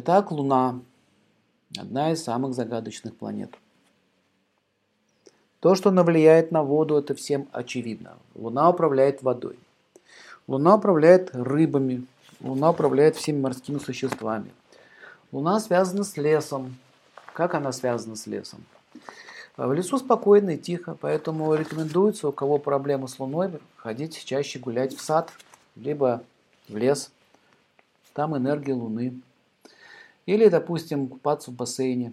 Итак, Луна – одна из самых загадочных планет. То, что она влияет на воду, это всем очевидно. Луна управляет водой. Луна управляет рыбами. Луна управляет всеми морскими существами. Луна связана с лесом. Как она связана с лесом? В лесу спокойно и тихо, поэтому рекомендуется, у кого проблемы с Луной, ходить чаще гулять в сад, либо в лес. Там энергия Луны. Или, допустим, купаться в бассейне.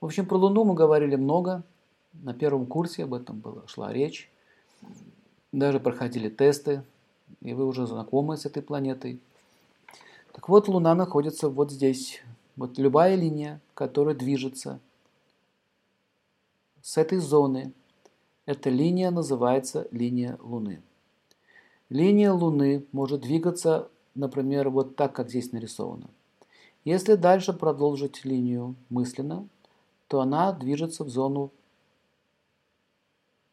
В общем, про Луну мы говорили много. На первом курсе об этом была, шла речь. Даже проходили тесты, и вы уже знакомы с этой планетой. Так вот, Луна находится вот здесь. Вот любая линия, которая движется с этой зоны, эта линия называется линия Луны. Линия Луны может двигаться, например, вот так, как здесь нарисовано. Если дальше продолжить линию мысленно, то она движется в зону,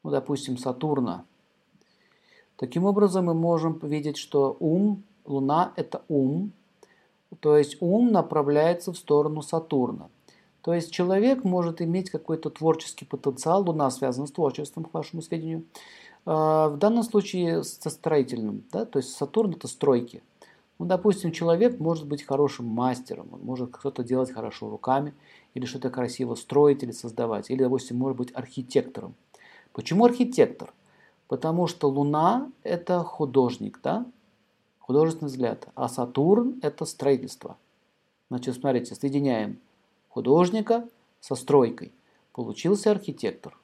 ну, допустим, Сатурна. Таким образом, мы можем видеть, что ум, Луна – это ум, то есть ум направляется в сторону Сатурна. То есть человек может иметь какой-то творческий потенциал, Луна связана с творчеством, к вашему сведению, а, в данном случае со строительным, да, то есть Сатурн – это стройки – ну, допустим, человек может быть хорошим мастером, он может что-то делать хорошо руками, или что-то красиво строить или создавать, или, допустим, может быть архитектором. Почему архитектор? Потому что Луна – это художник, да? художественный взгляд, а Сатурн – это строительство. Значит, смотрите, соединяем художника со стройкой. Получился архитектор.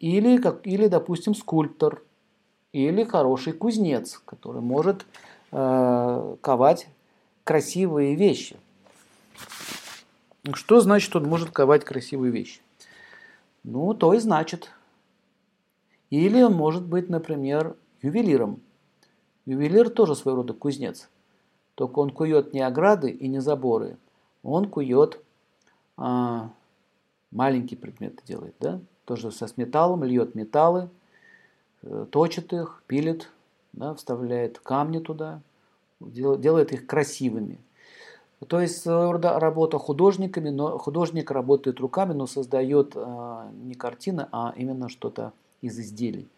Или, как, или допустим, скульптор, или хороший кузнец, который может э, ковать красивые вещи. Что значит, он может ковать красивые вещи? Ну, то и значит. Или он может быть, например, ювелиром. Ювелир тоже своего рода кузнец. Только он кует не ограды и не заборы. Он кует а, маленькие предметы делает, да? Тоже со с металлом, льет металлы, э, точит их, пилит, да, вставляет камни туда, делает их красивыми. То есть своего рода работа художниками, но художник работает руками, но создает э, не картины, а именно что-то из изделий.